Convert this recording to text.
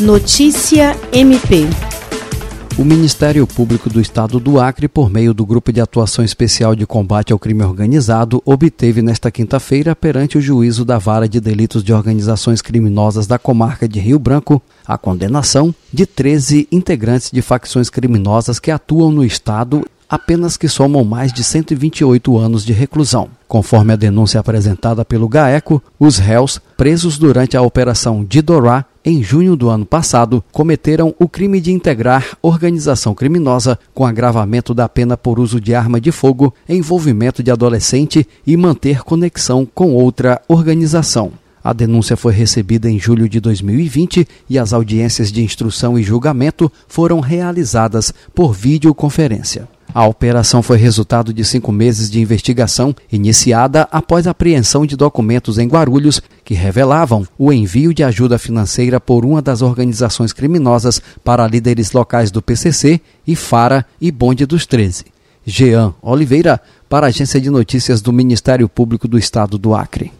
Notícia MP. O Ministério Público do Estado do Acre, por meio do Grupo de Atuação Especial de Combate ao Crime Organizado, obteve nesta quinta-feira, perante o juízo da Vara de Delitos de Organizações Criminosas da comarca de Rio Branco, a condenação de 13 integrantes de facções criminosas que atuam no Estado apenas que somam mais de 128 anos de reclusão. Conforme a denúncia apresentada pelo GAECO, os réus, presos durante a Operação Didorá, em junho do ano passado, cometeram o crime de integrar organização criminosa com agravamento da pena por uso de arma de fogo, envolvimento de adolescente e manter conexão com outra organização. A denúncia foi recebida em julho de 2020 e as audiências de instrução e julgamento foram realizadas por videoconferência. A operação foi resultado de cinco meses de investigação iniciada após a apreensão de documentos em Guarulhos que revelavam o envio de ajuda financeira por uma das organizações criminosas para líderes locais do PCC, IFARA e Bonde dos 13. Jean Oliveira, para a Agência de Notícias do Ministério Público do Estado do Acre.